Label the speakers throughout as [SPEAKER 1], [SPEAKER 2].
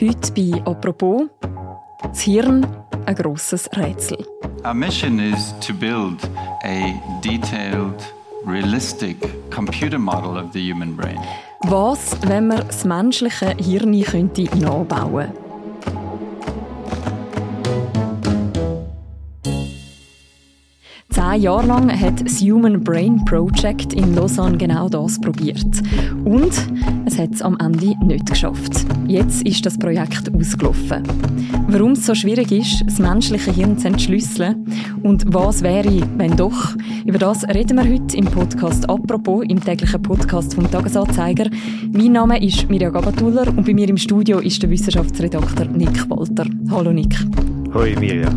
[SPEAKER 1] Heute bei «Apropos» das Hirn ein grosses Rätsel.
[SPEAKER 2] Our mission is to build a detailed, realistic computer model of the human brain.
[SPEAKER 1] Was, wenn man das menschliche Hirn könnte nachbauen könnte? Zehn Jahre lang hat das Human Brain Project in Lausanne genau das probiert. Und es hat es am Ende nicht geschafft. Jetzt ist das Projekt ausgelaufen. Warum es so schwierig ist, das menschliche Hirn zu entschlüsseln und was wäre, wenn doch, über das reden wir heute im Podcast «Apropos», im täglichen Podcast vom «Tagesanzeiger». Mein Name ist Mirja Gabatuller und bei mir im Studio ist der Wissenschaftsredakteur Nick Walter. Hallo Nick.
[SPEAKER 3] Hoi Mirja.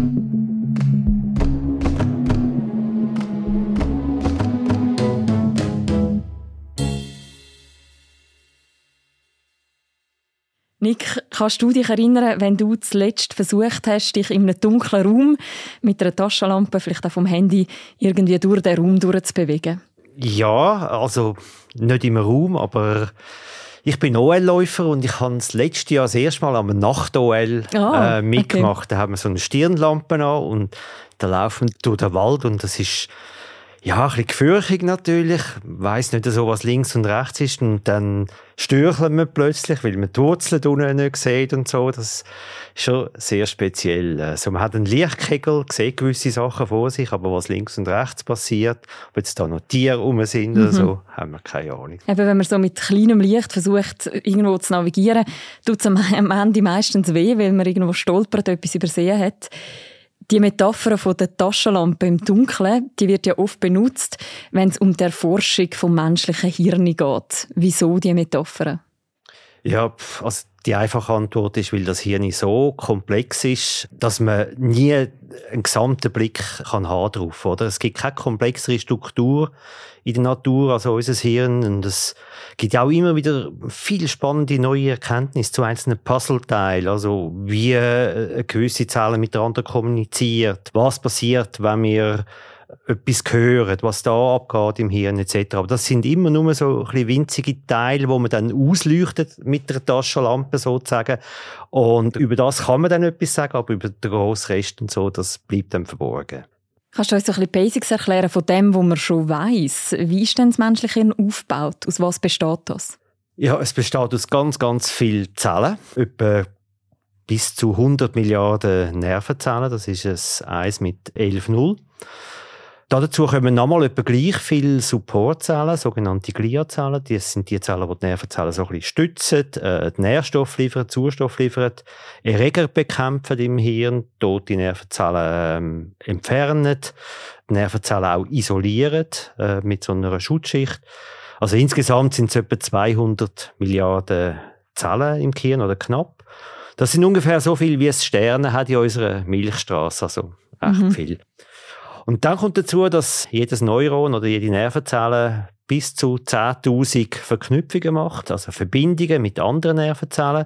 [SPEAKER 1] Nick, kannst du dich erinnern, wenn du zuletzt versucht hast, dich in einem dunklen Raum mit einer Taschenlampe, vielleicht auch vom Handy, irgendwie durch den Raum durchzubewegen?
[SPEAKER 3] Ja, also nicht im Raum, aber ich bin OL-Läufer und ich habe das letzte Jahr das erste Mal am Nacht-OL
[SPEAKER 1] ah,
[SPEAKER 3] äh, mitgemacht.
[SPEAKER 1] Okay.
[SPEAKER 3] Da haben wir so eine Stirnlampe an und da laufen wir durch den Wald und das ist ja, ein bisschen gefürchtig natürlich. Weiss nicht so, was links und rechts ist. Und dann stürcheln wir plötzlich, weil man die Wurzeln unten nicht sieht und so. Das ist schon sehr speziell. Also man hat einen Lichtkegel, sieht gewisse Sachen vor sich, aber was links und rechts passiert, ob jetzt da noch Tiere rum sind mhm. oder so, haben wir keine Ahnung.
[SPEAKER 1] Eben, wenn man so mit kleinem Licht versucht, irgendwo zu navigieren, tut es am Ende meistens weh, weil man irgendwo stolpert, etwas übersehen hat. Die Metapher von der Taschenlampe im Dunkeln, die wird ja oft benutzt, wenn es um die Erforschung vom menschlichen Hirn geht. Wieso die Metapher?
[SPEAKER 3] Ja, also die einfache Antwort ist, weil das Hirn so komplex ist, dass man nie einen gesamten Blick kann haben drauf, oder? Es gibt keine komplexere Struktur in der Natur als unser Hirn und es gibt auch immer wieder viele spannende neue Erkenntnisse zu einzelnen Puzzleteilen, also wie eine gewisse Zelle miteinander kommuniziert, was passiert, wenn wir etwas hören, was da abgeht im Hirn etc. Aber das sind immer nur so ein winzige Teile, wo man dann ausleuchtet mit der Taschenlampe sozusagen. Und über das kann man dann etwas sagen, aber über den grossen Rest und so, das bleibt dann verborgen.
[SPEAKER 1] Kannst du uns ein bisschen Basics erklären von dem, was man schon weiß? Wie ist denn das menschliche Hirn aufgebaut? Aus was besteht das?
[SPEAKER 3] Ja, es besteht aus ganz, ganz vielen Zellen. Etwa bis zu 100 Milliarden Nervenzellen. Das ist ein 1 mit 11 Null. Dazu kommen nochmal etwa gleich viele Supportzellen, sogenannte Gliazellen. Das sind die Zellen, die die Nervenzellen so ein bisschen stützen, äh, Nährstoff liefern, Sauerstoff liefern, Erreger bekämpfen im Hirn, tote Nervenzellen ähm, entfernen, die Nervenzellen auch isolieren äh, mit so einer Schutzschicht. Also insgesamt sind es etwa 200 Milliarden Zellen im Gehirn oder knapp. Das sind ungefähr so viel, wie es Sterne hat in unserer Milchstraße, also echt mhm. viel. Und dann kommt dazu, dass jedes Neuron oder jede Nervenzelle bis zu 10.000 Verknüpfungen macht, also Verbindungen mit anderen Nervenzellen.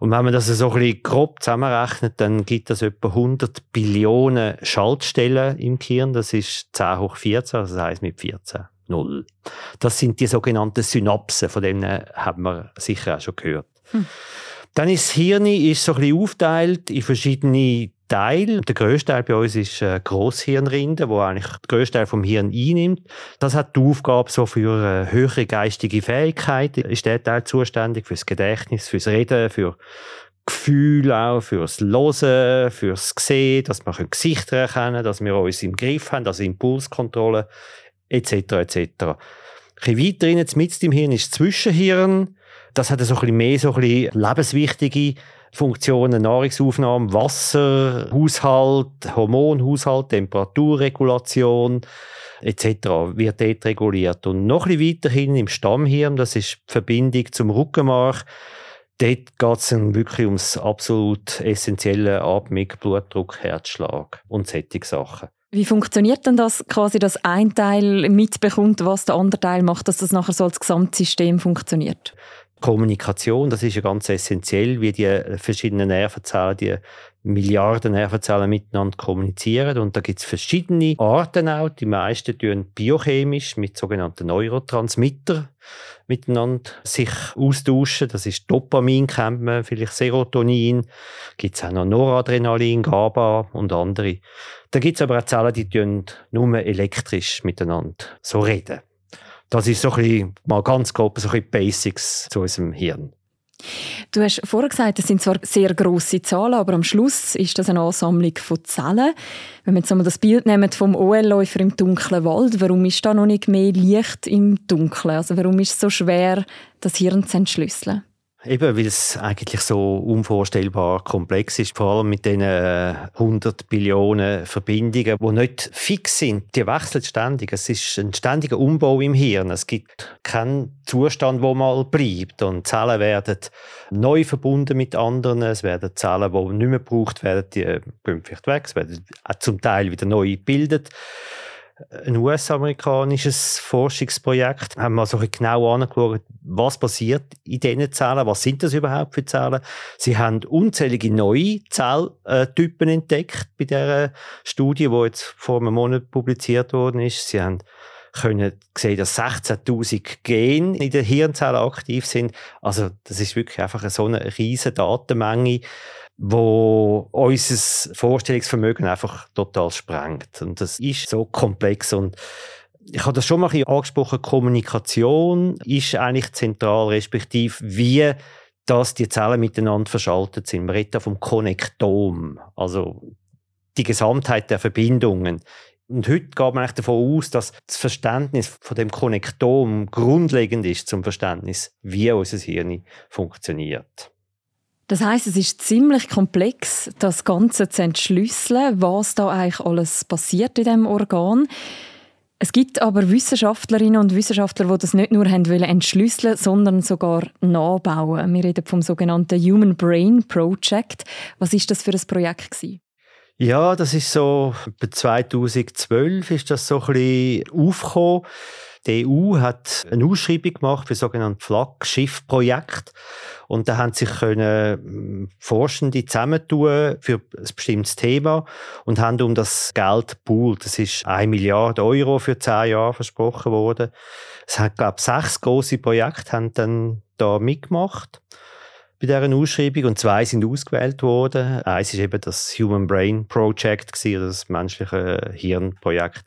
[SPEAKER 3] Und wenn man das so ein bisschen grob zusammenrechnet, dann gibt es etwa 100 Billionen Schaltstellen im Gehirn. Das ist 10 hoch 14, also das heißt mit 14. Null. Das sind die sogenannten Synapsen, von denen haben wir sicher auch schon gehört. Hm. Dann ist das Hirn ist so ein bisschen aufgeteilt in verschiedene Teil, der grösste Teil bei uns ist äh, Grosshirnrinde, wo eigentlich der grösste Teil vom Hirn einnimmt. Das hat die Aufgabe so für äh, höhere geistige Fähigkeiten. Ist der Teil zuständig fürs Gedächtnis, fürs Reden, für Gefühl auch, fürs Losen, fürs Sehen, dass wir Gesichter erkennen dass wir uns im Griff haben, also Impulskontrolle etc. etc. Ein bisschen weiter rein, mit im Hirn ist das Zwischenhirn. Das hat so ein bisschen mehr so ein bisschen lebenswichtige Funktionen Nahrungsaufnahme, Wasser, Haushalt, Hormonhaushalt, Temperaturregulation etc. wird dort reguliert. Und noch ein bisschen weiterhin im Stammhirn, das ist die Verbindung zum Rückenmark, dort geht es wirklich ums absolut essentielle Atmung, Blutdruck, Herzschlag und solche Sachen.
[SPEAKER 1] Wie funktioniert denn das quasi, dass ein Teil mitbekommt, was der andere Teil macht, dass das nachher so als Gesamtsystem funktioniert?
[SPEAKER 3] Kommunikation, das ist ja ganz essentiell, wie die verschiedenen Nervenzellen, die Milliarden Nervenzellen miteinander kommunizieren. Und da gibt es verschiedene Arten auch. Die meisten tun biochemisch mit sogenannten Neurotransmitter miteinander sich austauschen. Das ist Dopamin, kennt man, vielleicht Serotonin. Gibt es auch noch Noradrenalin, GABA und andere. Da gibt es aber auch Zellen, die tun nur elektrisch miteinander so reden. Das ist so ein bisschen, mal ganz grob, so ein Basics zu unserem Hirn.
[SPEAKER 1] Du hast vorher gesagt, es sind zwar sehr grosse Zahlen, aber am Schluss ist das eine Ansammlung von Zellen. Wenn wir jetzt einmal das Bild nehmen vom OL-Läufer im dunklen Wald, warum ist da noch nicht mehr Licht im Dunkeln? Also warum ist es so schwer, das Hirn zu entschlüsseln?
[SPEAKER 3] Eben, weil es eigentlich so unvorstellbar komplex ist, vor allem mit diesen 100 Billionen Verbindungen, die nicht fix sind. Die wechseln ständig. Es ist ein ständiger Umbau im Hirn. Es gibt keinen Zustand, wo mal bleibt. Und Zellen werden neu verbunden mit anderen. Es werden Zellen, die nicht mehr gebraucht werden, die gehen vielleicht weg. Es werden zum Teil wieder neu gebildet ein US-amerikanisches Forschungsprojekt. Haben wir so genau angeschaut, was passiert in diesen Zellen, was sind das überhaupt für Zellen. Sie haben unzählige neue Zelltypen entdeckt bei dieser Studie, die jetzt vor einem Monat publiziert worden ist. Sie haben können sehen, dass 16.000 Gene in den Hirnzellen aktiv sind. Also das ist wirklich einfach so eine riesige Datenmenge wo unser Vorstellungsvermögen einfach total sprengt. Und das ist so komplex und ich habe das schon mal angesprochen, Kommunikation ist eigentlich zentral, respektive wie dass die Zellen miteinander verschaltet sind. Man redet da vom Konnektom, also die Gesamtheit der Verbindungen. Und heute geht man eigentlich davon aus, dass das Verständnis von dem Konnektom grundlegend ist zum Verständnis, wie unser Hirn funktioniert.
[SPEAKER 1] Das heißt, es ist ziemlich komplex, das Ganze zu entschlüsseln, was da eigentlich alles passiert in dem Organ. Es gibt aber Wissenschaftlerinnen und Wissenschaftler, die das nicht nur haben wollen entschlüsseln, sondern sogar nachbauen. Wir reden vom sogenannten Human Brain Project. Was ist das für ein Projekt gewesen?
[SPEAKER 3] Ja, das ist so, 2012 ist das so ein bisschen aufgekommen. Die EU hat eine Ausschreibung gemacht für sogenannte Flaggschiff-Projekt. Und da haben sich können hm, Forschende zusammentun für ein bestimmtes Thema und haben um das Geld poolt. Das ist eine Milliarde Euro für zehn Jahre versprochen worden. Es hat, glaube ich, sechs große Projekte haben dann da mitgemacht bei dieser Ausschreibung und zwei sind ausgewählt worden. Eins ist eben das Human Brain Project, das menschliche Hirnprojekt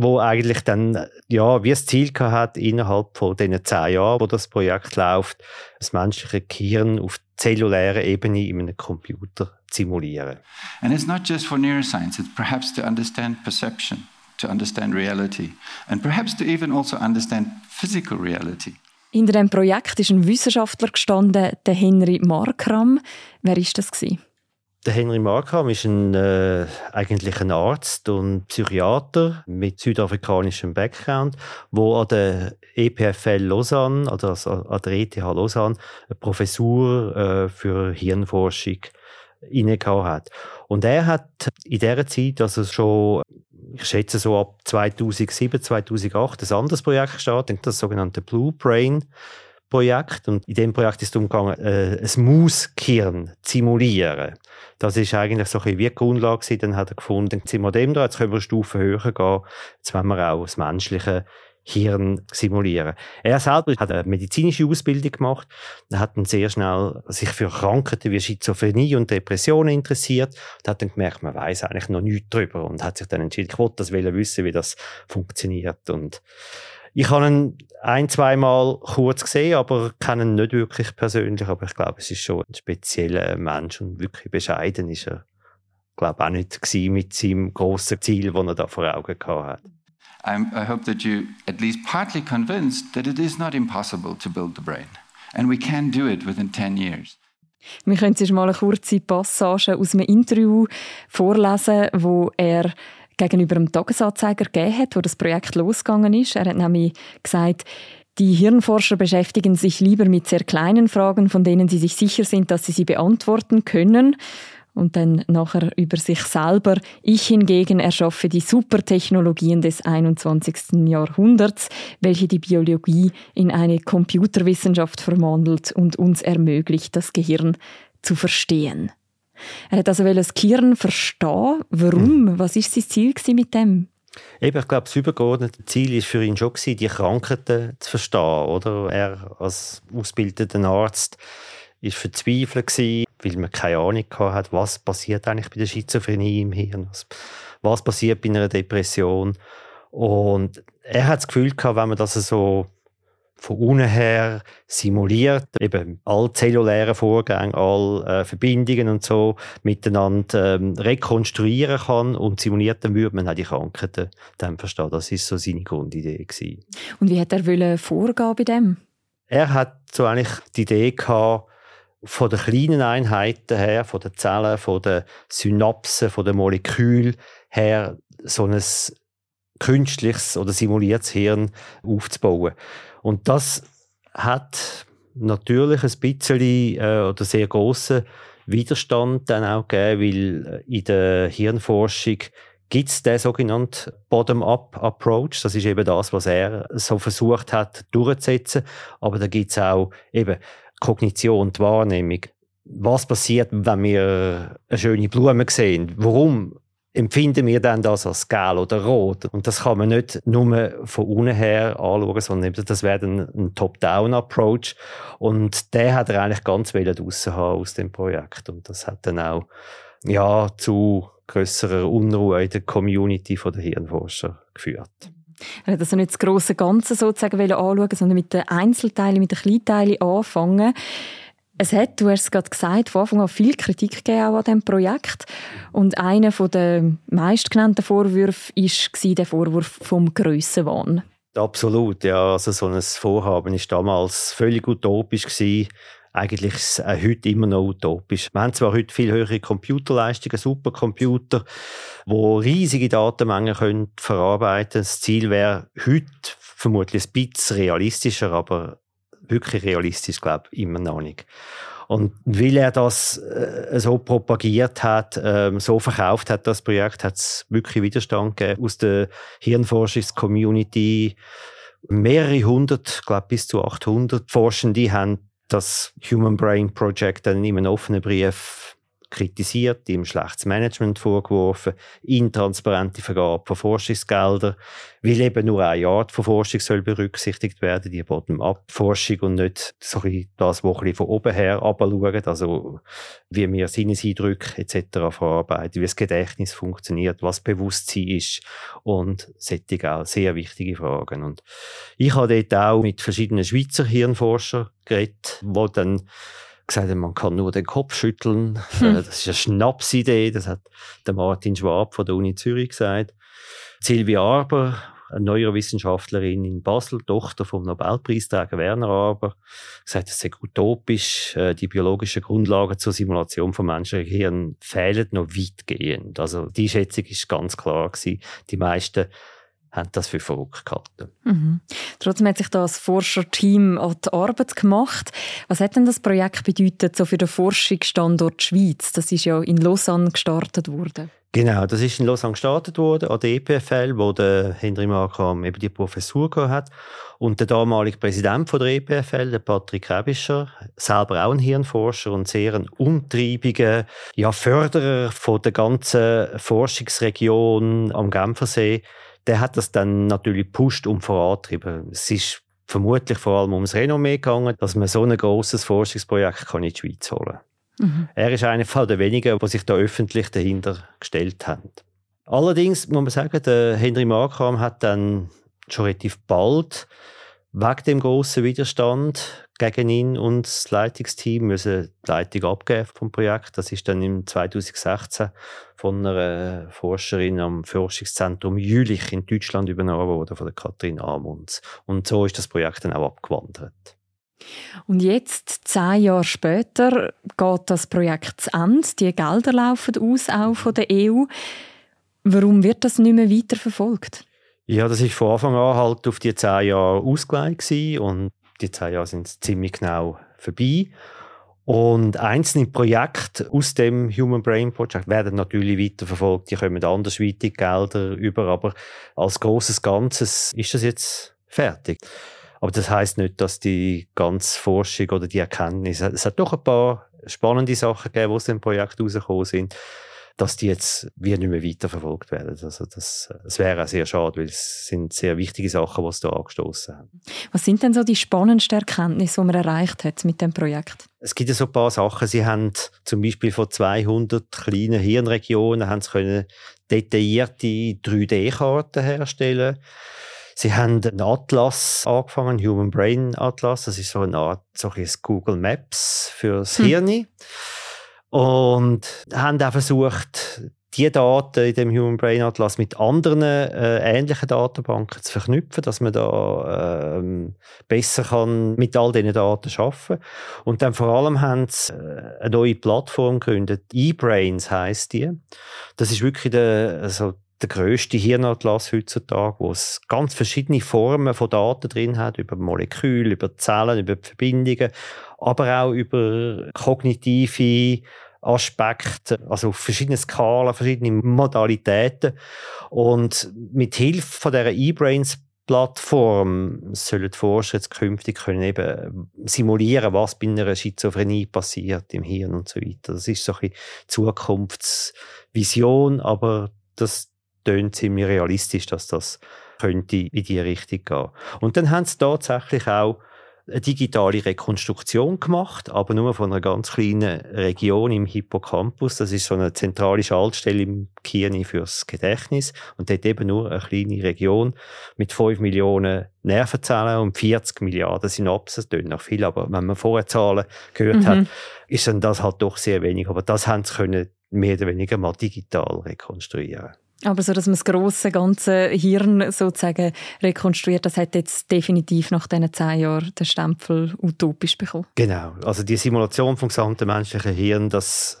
[SPEAKER 3] wo eigentlich dann, ja, wie es Ziel hat innerhalb von diesen zehn Jahren, wo das Projekt läuft, das menschliche Gehirn auf zellulärer Ebene in einem Computer simulieren.
[SPEAKER 2] And it's not just for neuroscience, it's perhaps to understand perception, to understand reality, and perhaps to even also understand physical reality.
[SPEAKER 1] Hinter dem Projekt ist ein Wissenschaftler gestanden, der Henry Markram. Wer ist das gewesen?
[SPEAKER 3] Der Henry Markham ist ein, äh, eigentlich ein Arzt und Psychiater mit südafrikanischem Background, wo an der EPFL Lausanne, also an der ETH Lausanne, eine Professur äh, für Hirnforschung inne hat. Und er hat in dieser Zeit, also schon, ich schätze so ab 2007, 2008, ein anderes Projekt gestartet, das sogenannte Blue Brain Projekt. Und in dem Projekt ist es darum gegangen, äh, ein Mauskirn zu simulieren. Das ist eigentlich so ein bisschen wie die Grundlage. Dann hat er gefunden, jetzt sind wir dem da, jetzt können wir eine Stufe höher gehen. Jetzt wollen wir auch das menschliche Hirn simulieren. Er selber hat eine medizinische Ausbildung gemacht. Er hat dann sehr schnell sich für Krankheiten wie Schizophrenie und Depressionen interessiert und hat dann gemerkt, man weiß eigentlich noch nichts darüber und hat sich dann entschieden, ich wollte das wissen, wie das funktioniert und ich habe ihn ein, zweimal kurz gesehen, aber kenne ihn nicht wirklich persönlich. Aber ich glaube, es ist schon ein spezieller Mensch und wirklich bescheiden ist er. Ich glaube auch nicht mit seinem grossen Ziel, das er da vor Augen hatte.
[SPEAKER 2] I hope that you at least partly convinced that it is not impossible to build the brain. And we can do it within 10 years.
[SPEAKER 1] Wir können jetzt mal eine kurze Passage aus einem Interview vorlesen, wo er gegenüber dem Tagesanzeiger gegeben hat, wo das Projekt losgegangen ist. Er hat nämlich gesagt, die Hirnforscher beschäftigen sich lieber mit sehr kleinen Fragen, von denen sie sich sicher sind, dass sie sie beantworten können. Und dann nachher über sich selber. Ich hingegen erschaffe die Supertechnologien des 21. Jahrhunderts, welche die Biologie in eine Computerwissenschaft verwandelt und uns ermöglicht, das Gehirn zu verstehen. Er hat also das Gehirn verstehen. Warum? Mhm. Was war sein Ziel mit dem?
[SPEAKER 3] Eben, ich glaube, das übergeordnete Ziel war für ihn schon, gewesen, die Krankheiten zu verstehen. Oder? Er als ausgebildeter Arzt war verzweifelt, gewesen, weil man keine Ahnung hatte, was passiert eigentlich bei der Schizophrenie im Hirn. Was passiert bei einer Depression. Und er hat das Gefühl gehabt, wenn man das so von unten her simuliert, eben alle zellulären Vorgänge, alle äh, Verbindungen und so miteinander ähm, rekonstruieren kann und simuliert, dann würde man auch die Krankheiten dann verstehen. Das ist so seine Grundidee gewesen.
[SPEAKER 1] Und wie hat er vorgehen bei dem?
[SPEAKER 3] Er hat so eigentlich die Idee gehabt, von den kleinen Einheiten her, von den Zellen, von den Synapsen, von den Molekülen her, so ein künstliches oder simuliertes Hirn aufzubauen. Und das hat natürlich ein bisschen äh, oder sehr großen Widerstand dann auch gegeben, weil äh, in der Hirnforschung gibt es den sogenannten Bottom-up-Approach. Das ist eben das, was er so versucht hat durchzusetzen. Aber da gibt es auch eben Kognition, die Wahrnehmung. Was passiert, wenn wir eine schöne Blume sehen? Warum empfinden wir dann das als gel oder rot. Und das kann man nicht nur von unten her anschauen, sondern das wäre dann ein Top-Down-Approach. Und der hat er eigentlich ganz draussen haben aus dem Projekt. Und das hat dann auch ja, zu grösserer Unruhe in der Community der Hirnforscher geführt.
[SPEAKER 1] Er hat also nicht das grosse Ganze sozusagen anschauen, sondern mit den Einzelteilen, mit den Kleinteilen anfangen. Es hat, du hast es gerade gesagt, von Anfang an viel Kritik gegeben an diesem Projekt. Und einer der meistgenannten Vorwürfe war der Vorwurf vom Grössenwahn.
[SPEAKER 3] Absolut, ja. Also so ein Vorhaben war damals völlig utopisch. Gewesen. Eigentlich ist es heute immer noch utopisch. Wir haben zwar heute viel höhere Computerleistungen, Supercomputer, die riesige Datenmengen können verarbeiten können. Das Ziel wäre heute vermutlich ein bisschen realistischer, aber wirklich realistisch, glaube ich, immer noch nicht. Und weil er das äh, so propagiert hat, ähm, so verkauft hat, das Projekt, hat es wirklich Widerstand gegeben aus der Hirnforschungs-Community. Mehrere hundert, glaube bis zu 800 Forschende haben das Human Brain Project dann in einem offenen Brief kritisiert, ihm schlechtes Management vorgeworfen, intransparente Vergabe von Forschungsgeldern, weil eben nur eine Art von Forschung soll berücksichtigt werden, die Bottom-up-Forschung und nicht so das, was von oben her abschauen, also wie wir Sinneseindrücke etc. verarbeiten, wie das Gedächtnis funktioniert, was Bewusstsein ist und solche auch sehr wichtige Fragen. Und ich habe dort auch mit verschiedenen Schweizer Hirnforschern geredet, die dann gesagt man kann nur den Kopf schütteln. Hm. Das ist eine Schnapsidee, das hat der Martin Schwab von der Uni Zürich gesagt. Silvia Arber, eine Neurowissenschaftlerin in Basel, Tochter vom Nobelpreisträger Werner Arber, gesagt, es sei utopisch, äh, die biologischen Grundlagen zur Simulation von menschlichen Gehirn fehlen noch weitgehend. Also die Schätzung ist ganz klar gewesen. Die meisten haben das für verrückt gehalten.
[SPEAKER 1] Mhm. Trotzdem hat sich das Forscherteam an die Arbeit gemacht. Was hat denn das Projekt bedeutet so für den Forschungsstandort Schweiz? Das ist ja in Lausanne gestartet worden.
[SPEAKER 3] Genau, das ist in Lausanne gestartet worden, an der EPFL, wo der Henry Markram eben die Professur hat. Und der damalige Präsident von der EPFL, der Patrick Rebischer, selber auch ein Hirnforscher und sehr ein umtriebiger ja, Förderer von der ganzen Forschungsregion am Genfersee, der hat das dann natürlich gepusht und vorantrieben. Es ist vermutlich vor allem ums Renommee gegangen, dass man so ein großes Forschungsprojekt kann in die Schweiz holen mhm. Er ist einer der wenigen, die sich da öffentlich dahinter gestellt haben. Allerdings muss man sagen, der Henry Markram hat dann schon relativ bald wegen dem großen Widerstand gegen ihn und das Leitungsteam müssen die Leitung abgeben vom Projekt. Das ist dann im 2016 von einer Forscherin am Forschungszentrum Jülich in Deutschland übernommen worden, von der Katrin Amunds. Und so ist das Projekt dann auch abgewandert.
[SPEAKER 1] Und jetzt, zehn Jahre später, geht das Projekt zu Ende. Die Gelder laufen aus, auch von der EU. Warum wird das nicht mehr weiterverfolgt?
[SPEAKER 3] Ja, das ist von Anfang an halt auf die zehn Jahre ausgelegt und die zehn Jahre sind ziemlich genau vorbei. Und einzelne Projekte aus dem Human Brain Project werden natürlich weiterverfolgt. Die kommen andersweitig Gelder über, aber als großes Ganzes ist das jetzt fertig. Aber das heißt nicht, dass die ganze Forschung oder die Erkenntnis, es hat doch ein paar spannende Sachen gegeben, die aus dem Projekt rausgekommen sind dass die jetzt wie nicht mehr weiterverfolgt werden. Also das, das wäre auch sehr schade, weil es sind sehr wichtige Sachen, die sie da angestoßen haben.
[SPEAKER 1] Was sind denn so die spannendsten Erkenntnisse, die man erreicht hat mit dem Projekt?
[SPEAKER 3] Es gibt ja so ein paar Sachen. Sie haben zum Beispiel von 200 kleinen Hirnregionen haben sie können detaillierte 3D-Karten herstellen. Sie haben einen Atlas angefangen, Human Brain Atlas. Das ist so eine Art so ein Google Maps fürs hm. Hirn und haben auch versucht, die Daten in dem Human Brain Atlas mit anderen äh, ähnlichen Datenbanken zu verknüpfen, dass man da ähm, besser kann mit all diesen Daten arbeiten Und dann vor allem haben sie äh, eine neue Plattform gegründet. eBrains heißt die. Das ist wirklich der, also der größte Hirnatlas heutzutage, wo es ganz verschiedene Formen von Daten drin hat, über Moleküle, über Zellen, über Verbindungen, aber auch über kognitive Aspekte, also auf verschiedenen Skalen, verschiedene Modalitäten. Und mit Hilfe von dieser eBrains Plattform sollen die Forscher jetzt künftig können eben simulieren, was bei einer Schizophrenie passiert im Hirn und so weiter. Das ist so ein Zukunftsvision, aber das tönt ziemlich realistisch, dass das könnte in die Richtung gehen. Und dann haben sie tatsächlich auch eine digitale Rekonstruktion gemacht, aber nur von einer ganz kleinen Region im Hippocampus. Das ist so eine zentrale Schaltstelle im Gehirn fürs Gedächtnis und dort eben nur eine kleine Region mit 5 Millionen Nervenzellen und 40 Milliarden Synapsen. Das klingt noch viel, aber wenn man vorher Zahlen gehört mhm. hat, ist dann das halt doch sehr wenig. Aber das haben sie können mehr oder weniger mal digital rekonstruieren.
[SPEAKER 1] Aber so, dass man das grosse ganze Hirn sozusagen rekonstruiert, das hat jetzt definitiv nach diesen zehn Jahren den Stempel utopisch bekommen.
[SPEAKER 3] Genau. Also die Simulation vom gesamten menschlichen Hirn, das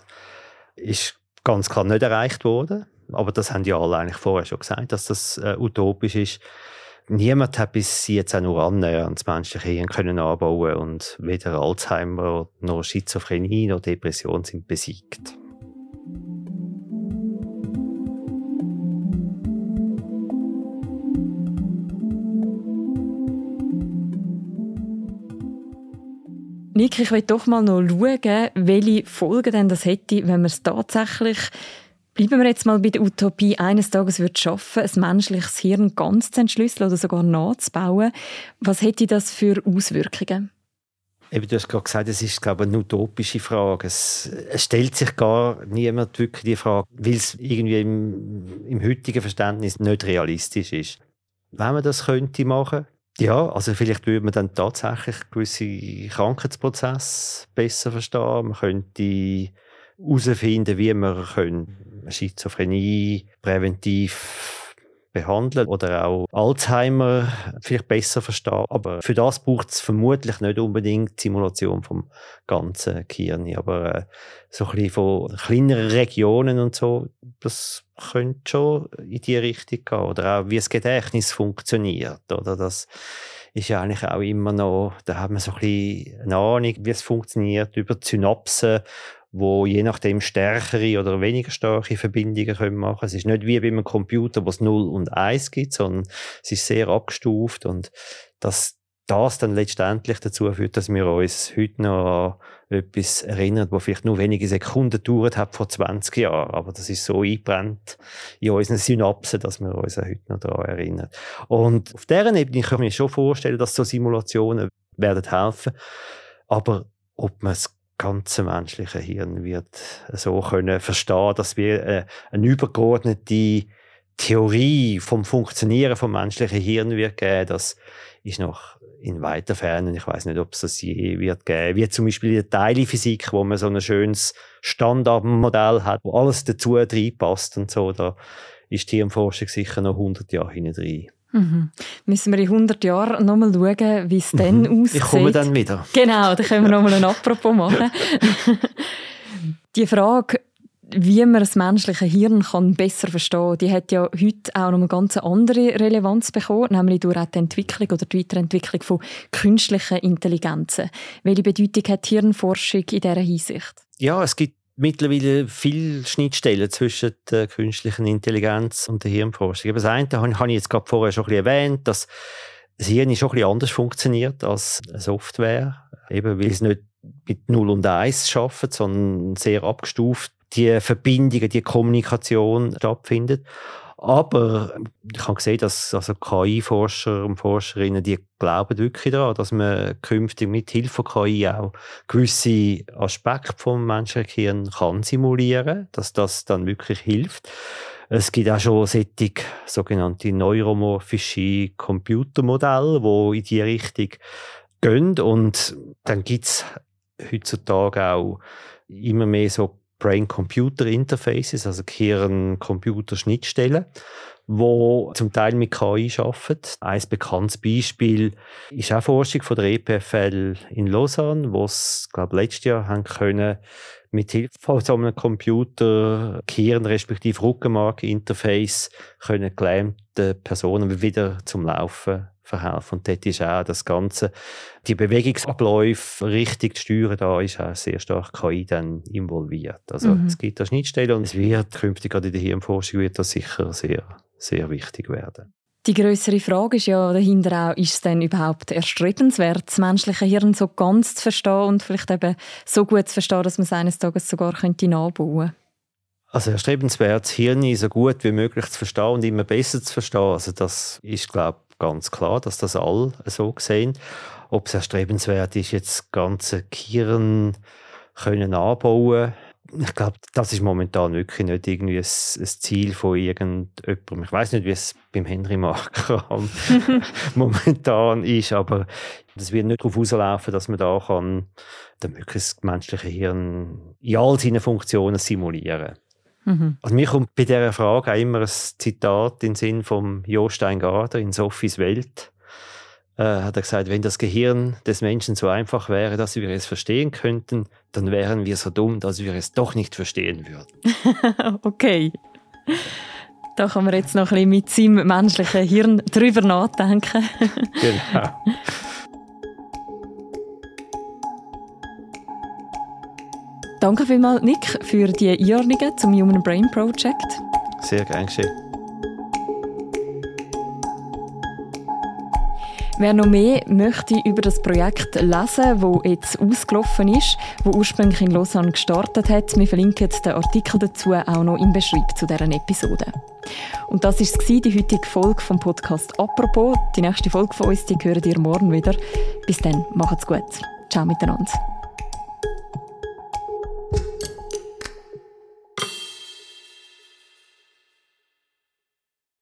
[SPEAKER 3] ist ganz klar nicht erreicht worden. Aber das haben ja alle eigentlich vorher schon gesagt, dass das äh, utopisch ist. Niemand hat bis jetzt auch nur annähernd das menschliche Hirn können anbauen und weder Alzheimer noch Schizophrenie noch Depression sind besiegt.
[SPEAKER 1] Nick, ich will doch mal noch schauen, welche Folgen denn das hätte, wenn wir es tatsächlich Bleiben wir jetzt mal bei der Utopie, eines Tages wird schaffen, ein menschliches Hirn ganz zu entschlüsseln oder sogar nachzubauen. Was hätte das für Auswirkungen?
[SPEAKER 3] Eben, du hast gerade gesagt, es ist glaube ich, eine utopische Frage. Es, es, stellt sich gar niemand wirklich die Frage, weil es irgendwie im, im heutigen Verständnis nicht realistisch ist. Wenn man das könnte machen, ja, also vielleicht würde man dann tatsächlich gewisse Krankheitsprozesse besser verstehen. Man könnte herausfinden, wie man Schizophrenie präventiv behandeln oder auch Alzheimer vielleicht besser verstehen. Aber für das braucht es vermutlich nicht unbedingt die Simulation vom ganzen Gehirn. Aber äh, so ein bisschen von kleineren Regionen und so, das könnte schon in die Richtung gehen. Oder auch, wie das Gedächtnis funktioniert. Oder das ist ja eigentlich auch immer noch, da haben wir so ein bisschen eine Ahnung, wie es funktioniert über die Synapsen wo je nachdem stärkere oder weniger starke Verbindungen können machen. Es ist nicht wie bei einem Computer, wo es 0 und 1 gibt, sondern es ist sehr abgestuft und dass das dann letztendlich dazu führt, dass wir uns heute noch an etwas erinnern, was vielleicht nur wenige Sekunden gedauert hat vor 20 Jahren. Aber das ist so eingebrannt in unseren Synapsen, dass wir uns heute noch daran erinnern. Und auf deren Ebene kann ich mir schon vorstellen, dass so Simulationen werden helfen. Aber ob man es ganze menschliche Hirn wird so können verstehen, dass wir äh, eine übergeordnete Theorie vom Funktionieren vom menschlichen Hirn wird geben, das ist noch in weiter Ferne. Ich weiß nicht, ob es das je wird geben. Wie zum Beispiel der Teilephysik, wo man so ein schönes Standardmodell hat, wo alles dazu reinpasst und so. Da ist die Hirnforschung sicher noch 100 Jahre hinten
[SPEAKER 1] Mhm. Müssen wir in 100 Jahren nochmal schauen, wie es mhm. dann aussieht.
[SPEAKER 3] Ich komme dann wieder.
[SPEAKER 1] Genau, da können wir nochmal ein Apropos machen. die Frage, wie man das menschliche Hirn kann besser verstehen kann, die hat ja heute auch noch eine ganz andere Relevanz bekommen, nämlich durch die Entwicklung oder die Weiterentwicklung von künstlichen Intelligenzen. Welche Bedeutung hat Hirnforschung in dieser Hinsicht?
[SPEAKER 3] Ja, es gibt mittlerweile viele Schnittstellen zwischen der künstlichen Intelligenz und der Hirnforschung. Das eine habe ich jetzt gerade vorher schon ein erwähnt, dass das Hirn schon ein anders funktioniert als Software, eben weil es nicht mit 0 und 1 arbeiten, sondern sehr abgestuft die Verbindungen, die Kommunikation stattfindet. Aber ich habe gesehen, dass also KI-Forscher und Forscherinnen, die glauben wirklich daran, dass man künftig mit Hilfe von KI auch gewisse Aspekte vom menschlichen Gehirn kann simulieren, dass das dann wirklich hilft. Es gibt auch schon solche sogenannte neuromorphische Computermodelle, die in die Richtung gehen. Und dann gibt es heutzutage auch immer mehr so Brain-Computer-Interfaces, also Gehirn-Computer-Schnittstellen, wo zum Teil mit KI arbeiten. Ein bekanntes Beispiel ist auch Forschung von der EPFL in Lausanne, wo es, glaube letztes Jahr haben können, mit Hilfe von so einem Computer, Gehirn respektive Rückenmark-Interface können gelähmte Personen wieder zum Laufen verhelfen. Und dort ist auch das Ganze, die Bewegungsabläufe richtig zu steuern, da ist auch sehr stark KI dann involviert. Also mhm. es gibt da Schnittstellen und es wird künftig gerade in der Hirnforschung wird das sicher sehr, sehr wichtig werden.
[SPEAKER 1] Die größere Frage ist ja dahinter auch, ist es denn überhaupt erstrebenswert, das menschliche Hirn so ganz zu verstehen und vielleicht eben so gut zu verstehen, dass man es eines Tages sogar könnte nachbauen könnte?
[SPEAKER 3] Also erstrebenswert, das Hirn so gut wie möglich zu verstehen und immer besser zu verstehen. Also das ist, glaube ganz klar, dass das alle so sehen. Ob es erstrebenswert ist, jetzt ganze Kieren können anbauen ich glaube, das ist momentan wirklich nicht irgendwie ein, ein Ziel von irgendjemandem. Ich weiß nicht, wie es beim Henry Markram momentan ist, aber es wird nicht darauf rauslaufen, dass man da kann, dann möglichst das menschliche Hirn in all seinen Funktionen simulieren Mhm. Also mir kommt bei dieser Frage auch immer ein Zitat in den Sinn von Jostein Garder in Sophies Welt. Äh, hat er gesagt, wenn das Gehirn des Menschen so einfach wäre, dass wir es verstehen könnten, dann wären wir so dumm, dass wir es doch nicht verstehen würden.
[SPEAKER 1] okay. Da kann man jetzt noch ein bisschen mit seinem menschlichen Hirn drüber nachdenken. genau. Danke vielmals, Nick, für die Einordnungen zum Human Brain Project.
[SPEAKER 3] Sehr gerne geschehen.
[SPEAKER 1] Wer noch mehr möchte über das Projekt lesen, wo jetzt ausgelaufen ist, wo ursprünglich in Lausanne gestartet hat, wir verlinken den Artikel dazu auch noch im Beschreibung zu deren Episode. Und das ist die heutige Folge vom Podcast «Apropos». Die nächste Folge von uns, die hören ihr morgen wieder. Bis dann, macht's gut. Ciao miteinander.